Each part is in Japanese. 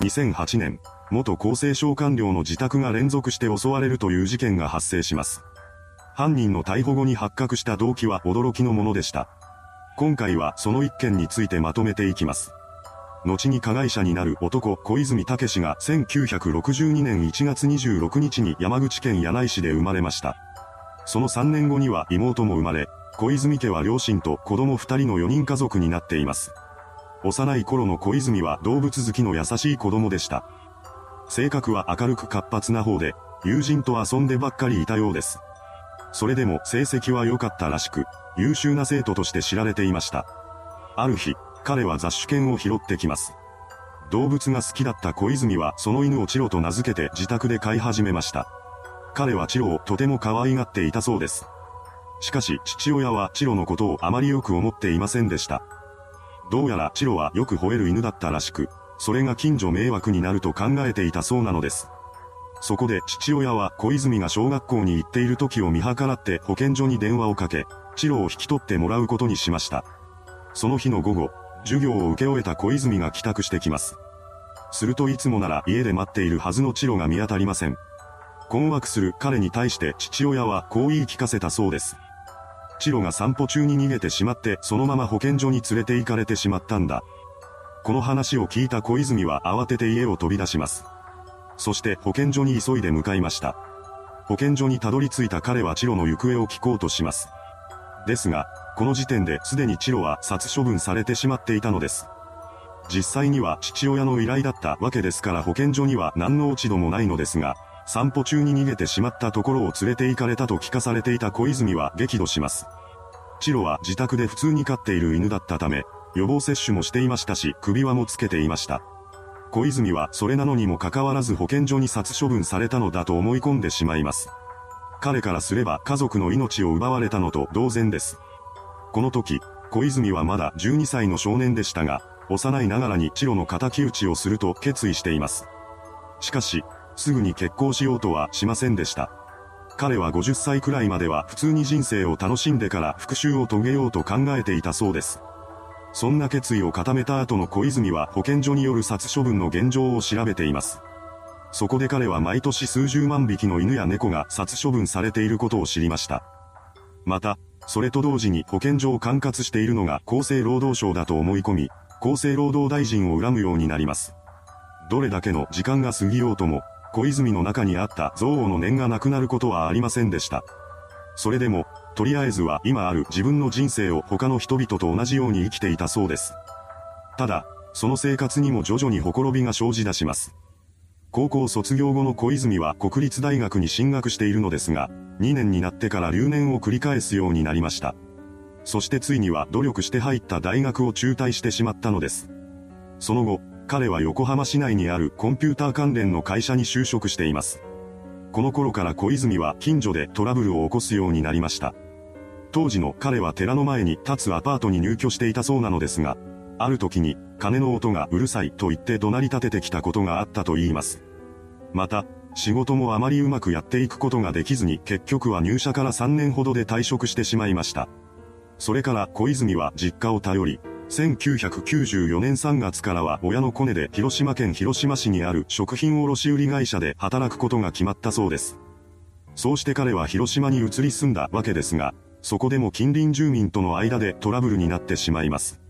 2008年、元厚生省官僚の自宅が連続して襲われるという事件が発生します。犯人の逮捕後に発覚した動機は驚きのものでした。今回はその一件についてまとめていきます。後に加害者になる男小泉武氏が1962年1月26日に山口県柳井市で生まれました。その3年後には妹も生まれ、小泉家は両親と子供2人の4人家族になっています。幼い頃の小泉は動物好きの優しい子供でした。性格は明るく活発な方で、友人と遊んでばっかりいたようです。それでも成績は良かったらしく、優秀な生徒として知られていました。ある日、彼は雑種犬を拾ってきます。動物が好きだった小泉はその犬をチロと名付けて自宅で飼い始めました。彼はチロをとても可愛がっていたそうです。しかし父親はチロのことをあまりよく思っていませんでした。どうやらチロはよく吠える犬だったらしく、それが近所迷惑になると考えていたそうなのです。そこで父親は小泉が小学校に行っている時を見計らって保健所に電話をかけ、チロを引き取ってもらうことにしました。その日の午後、授業を受け終えた小泉が帰宅してきます。するといつもなら家で待っているはずのチロが見当たりません。困惑する彼に対して父親はこう言い聞かせたそうです。チロが散歩中に逃げてしまってそのまま保健所に連れて行かれてしまったんだ。この話を聞いた小泉は慌てて家を飛び出します。そして保健所に急いで向かいました。保健所にたどり着いた彼はチロの行方を聞こうとします。ですが、この時点ですでにチロは殺処分されてしまっていたのです。実際には父親の依頼だったわけですから保健所には何の落ち度もないのですが、散歩中に逃げてしまったところを連れて行かれたと聞かされていた小泉は激怒します。チロは自宅で普通に飼っている犬だったため、予防接種もしていましたし、首輪もつけていました。小泉はそれなのにもかかわらず保健所に殺処分されたのだと思い込んでしまいます。彼からすれば家族の命を奪われたのと同然です。この時、小泉はまだ12歳の少年でしたが、幼いながらにチロの仇討ちをすると決意しています。しかし、すぐに結婚しようとはしませんでした。彼は50歳くらいまでは普通に人生を楽しんでから復讐を遂げようと考えていたそうです。そんな決意を固めた後の小泉は保健所による殺処分の現状を調べています。そこで彼は毎年数十万匹の犬や猫が殺処分されていることを知りました。また、それと同時に保健所を管轄しているのが厚生労働省だと思い込み、厚生労働大臣を恨むようになります。どれだけの時間が過ぎようとも、小泉の中にあった憎悪の念がなくなることはありませんでした。それでも、とりあえずは今ある自分の人生を他の人々と同じように生きていたそうです。ただ、その生活にも徐々にほころびが生じ出します。高校卒業後の小泉は国立大学に進学しているのですが、2年になってから留年を繰り返すようになりました。そしてついには努力して入った大学を中退してしまったのです。その後、彼は横浜市内にあるコンピューター関連の会社に就職しています。この頃から小泉は近所でトラブルを起こすようになりました。当時の彼は寺の前に立つアパートに入居していたそうなのですが、ある時に、鐘の音がうるさいと言って怒鳴り立ててきたことがあったと言います。また、仕事もあまりうまくやっていくことができずに結局は入社から3年ほどで退職してしまいました。それから小泉は実家を頼り、1994年3月からは親のコネで広島県広島市にある食品卸売会社で働くことが決まったそうです。そうして彼は広島に移り住んだわけですが、そこでも近隣住民との間でトラブルになってしまいます。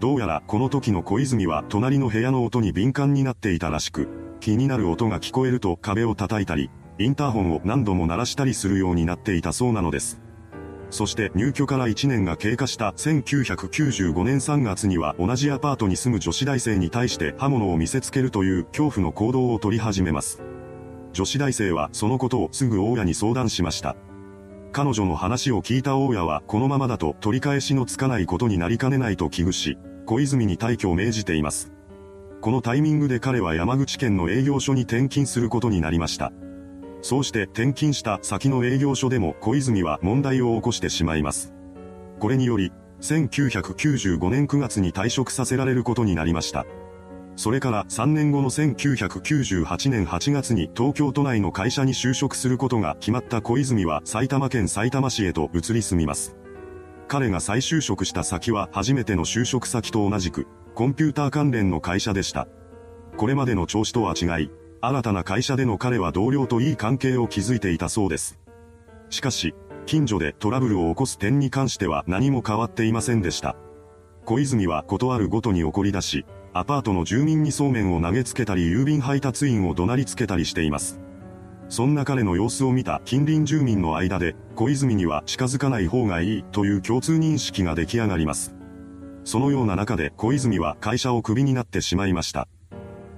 どうやらこの時の小泉は隣の部屋の音に敏感になっていたらしく、気になる音が聞こえると壁を叩いたり、インターホンを何度も鳴らしたりするようになっていたそうなのです。そして入居から1年が経過した1995年3月には同じアパートに住む女子大生に対して刃物を見せつけるという恐怖の行動を取り始めます。女子大生はそのことをすぐ大家に相談しました。彼女の話を聞いた大家はこのままだと取り返しのつかないことになりかねないと危惧し、小泉に退去を命じています。このタイミングで彼は山口県の営業所に転勤することになりました。そうして転勤した先の営業所でも小泉は問題を起こしてしまいます。これにより、1995年9月に退職させられることになりました。それから3年後の1998年8月に東京都内の会社に就職することが決まった小泉は埼玉県埼玉市へと移り住みます。彼が再就職した先は初めての就職先と同じく、コンピューター関連の会社でした。これまでの調子とは違い、新たな会社での彼は同僚といい関係を築いていたそうです。しかし、近所でトラブルを起こす点に関しては何も変わっていませんでした。小泉は断るごとに怒り出し、アパートの住民にそうめんを投げつけたり郵便配達員を怒鳴りつけたりしています。そんな彼の様子を見た近隣住民の間で、小泉には近づかない方がいいという共通認識が出来上がります。そのような中で小泉は会社をクビになってしまいました。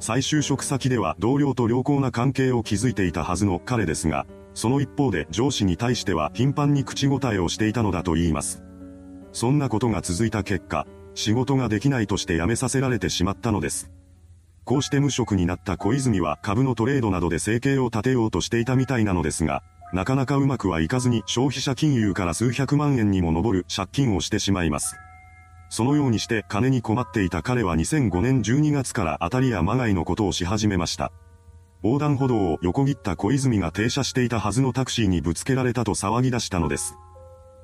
再就職先では同僚と良好な関係を築いていたはずの彼ですが、その一方で上司に対しては頻繁に口答えをしていたのだと言います。そんなことが続いた結果、仕事ができないとして辞めさせられてしまったのです。こうして無職になった小泉は株のトレードなどで生計を立てようとしていたみたいなのですが、なかなかうまくはいかずに消費者金融から数百万円にも上る借金をしてしまいます。そのようにして金に困っていた彼は2005年12月から当たりやまがいのことをし始めました。横断歩道を横切った小泉が停車していたはずのタクシーにぶつけられたと騒ぎ出したのです。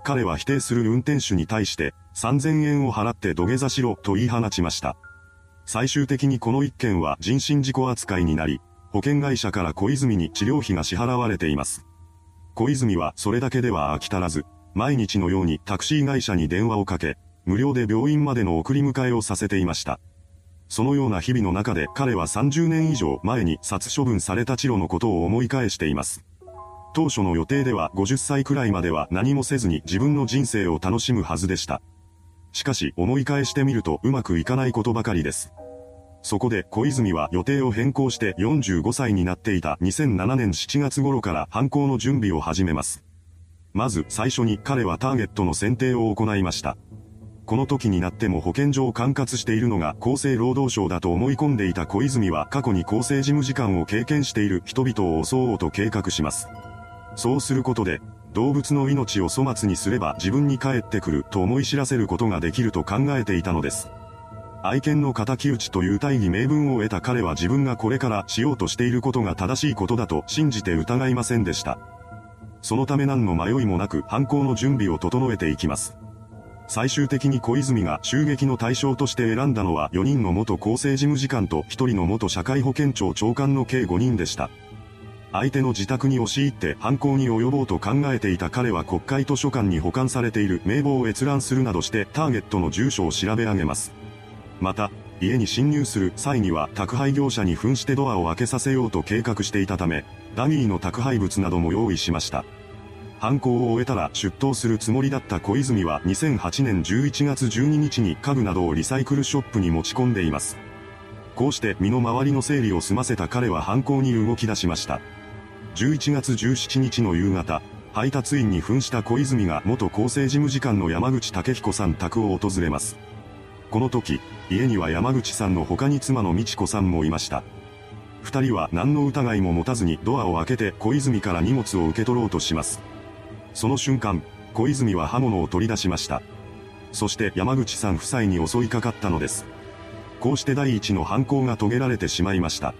彼は否定する運転手に対して3000円を払って土下座しろと言い放ちました。最終的にこの一件は人身事故扱いになり、保険会社から小泉に治療費が支払われています。小泉はそれだけでは飽き足らず、毎日のようにタクシー会社に電話をかけ、無料で病院までの送り迎えをさせていました。そのような日々の中で彼は30年以上前に殺処分された治療のことを思い返しています。当初の予定では50歳くらいまでは何もせずに自分の人生を楽しむはずでした。しかし思い返してみるとうまくいかないことばかりです。そこで小泉は予定を変更して45歳になっていた2007年7月頃から犯行の準備を始めます。まず最初に彼はターゲットの選定を行いました。この時になっても保健所を管轄しているのが厚生労働省だと思い込んでいた小泉は過去に厚生事務次官を経験している人々を襲おうと計画します。そうすることで、動物の命を粗末にすれば自分に返ってくると思い知らせることができると考えていたのです。愛犬の仇討ちという大義名分を得た彼は自分がこれからしようとしていることが正しいことだと信じて疑いませんでした。そのため何の迷いもなく犯行の準備を整えていきます。最終的に小泉が襲撃の対象として選んだのは4人の元厚生事務次官と1人の元社会保険庁長官の計5人でした。相手の自宅に押し入って犯行に及ぼうと考えていた彼は国会図書館に保管されている名簿を閲覧するなどしてターゲットの住所を調べ上げます。また、家に侵入する際には宅配業者に扮してドアを開けさせようと計画していたため、ダミーの宅配物なども用意しました。犯行を終えたら出頭するつもりだった小泉は2008年11月12日に家具などをリサイクルショップに持ち込んでいます。こうして身の回りの整理を済ませた彼は犯行に動き出しました。11月17日の夕方、配達員に扮した小泉が元厚生事務次官の山口武彦さん宅を訪れます。この時、家には山口さんの他に妻の美智子さんもいました。二人は何の疑いも持たずにドアを開けて小泉から荷物を受け取ろうとします。その瞬間、小泉は刃物を取り出しました。そして山口さん夫妻に襲いかかったのです。こうして第一の犯行が遂げられてしまいました。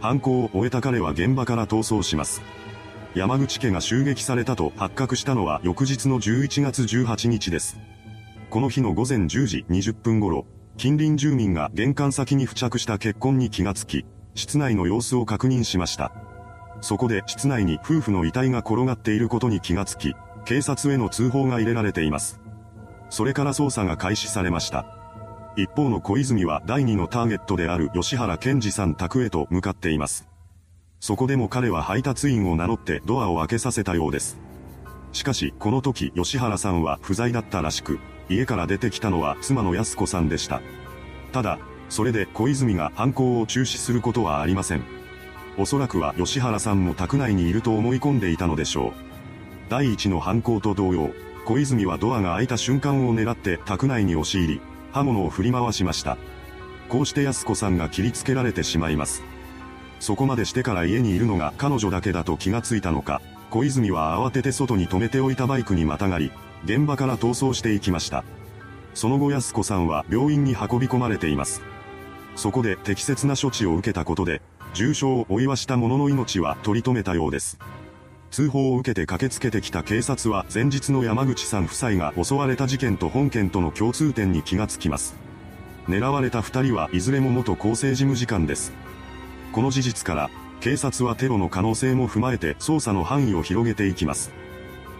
犯行を終えた彼は現場から逃走します。山口家が襲撃されたと発覚したのは翌日の11月18日です。この日の午前10時20分頃、近隣住民が玄関先に付着した血痕に気がつき、室内の様子を確認しました。そこで室内に夫婦の遺体が転がっていることに気がつき、警察への通報が入れられています。それから捜査が開始されました。一方の小泉は第二のターゲットである吉原健二さん宅へと向かっています。そこでも彼は配達員を名乗ってドアを開けさせたようです。しかし、この時吉原さんは不在だったらしく、家から出てきたのは妻の安子さんでした。ただ、それで小泉が犯行を中止することはありません。おそらくは吉原さんも宅内にいると思い込んでいたのでしょう。第一の犯行と同様、小泉はドアが開いた瞬間を狙って宅内に押し入り、刃物を振り回しました。こうして安子さんが切りつけられてしまいます。そこまでしてから家にいるのが彼女だけだと気がついたのか、小泉は慌てて外に止めておいたバイクにまたがり、現場から逃走していきました。その後安子さんは病院に運び込まれています。そこで適切な処置を受けたことで、重傷を負いはした者の命は取り留めたようです。通報を受けて駆けつけてきた警察は前日の山口さん夫妻が襲われた事件と本件との共通点に気がつきます。狙われた二人はいずれも元厚生事務次官です。この事実から、警察はテロの可能性も踏まえて捜査の範囲を広げていきます。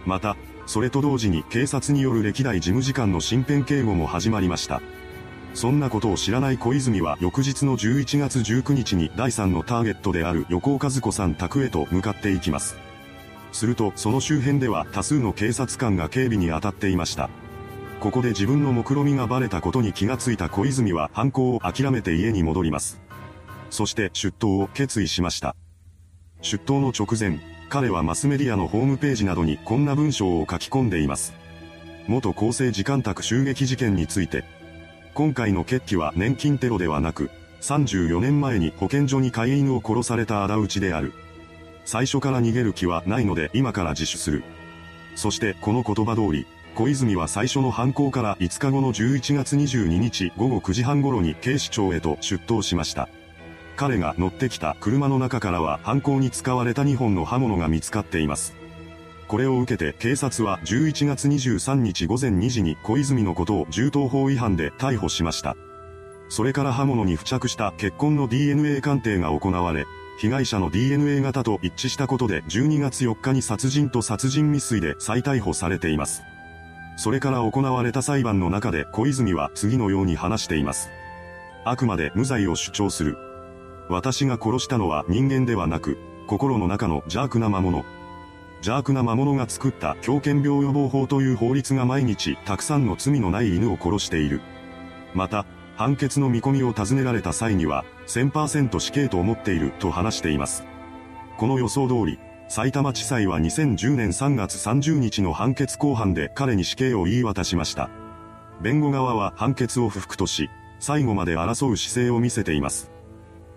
また、それと同時に警察による歴代事務次官の身辺警護も始まりました。そんなことを知らない小泉は翌日の11月19日に第3のターゲットである横尾和子さん宅へと向かっていきます。するとその周辺では多数の警察官が警備に当たっていました。ここで自分の目論みがバレたことに気がついた小泉は犯行を諦めて家に戻ります。そして出頭を決意しました。出頭の直前、彼はマスメディアのホームページなどにこんな文章を書き込んでいます。元厚生時間宅襲撃事件について、今回の決起は年金テロではなく、34年前に保健所に飼い犬を殺された仇討ちである。最初から逃げる気はないので今から自首する。そしてこの言葉通り、小泉は最初の犯行から5日後の11月22日午後9時半頃に警視庁へと出頭しました。彼が乗ってきた車の中からは犯行に使われた2本の刃物が見つかっています。これを受けて警察は11月23日午前2時に小泉のことを銃刀法違反で逮捕しました。それから刃物に付着した血痕の DNA 鑑定が行われ、被害者の DNA 型と一致したことで12月4日に殺人と殺人未遂で再逮捕されています。それから行われた裁判の中で小泉は次のように話しています。あくまで無罪を主張する。私が殺したのは人間ではなく、心の中の邪悪な魔物。邪悪な魔物が作った狂犬病予防法という法律が毎日たくさんの罪のない犬を殺している。また、判決の見込みを尋ねられた際には、1000%死刑と思っていると話しています。この予想通り、埼玉地裁は2010年3月30日の判決公判で彼に死刑を言い渡しました。弁護側は判決を不服とし、最後まで争う姿勢を見せています。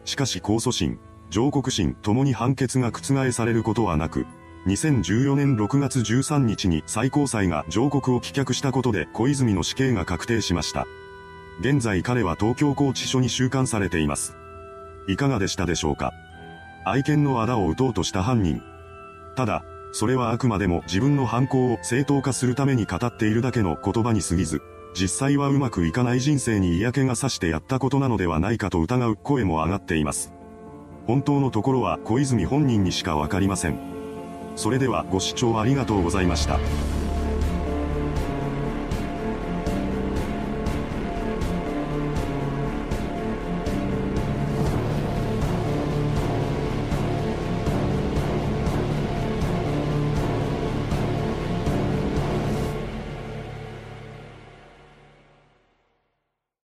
しかし控訴審、上告審ともに判決が覆されることはなく、2014年6月13日に最高裁が上告を棄却したことで小泉の死刑が確定しました。現在彼は東京拘置所に収監されています。いかがでしたでしょうか？愛犬の仇を撃とうとした犯人。ただ、それはあくまでも自分の犯行を正当化するために語っているだけの言葉に過ぎず、実際はうまくいかない人生に嫌気がさしてやったことなのではないかと疑う声も上がっています。本当のところは小泉本人にしかわかりません。それではご視聴ありがとうございました。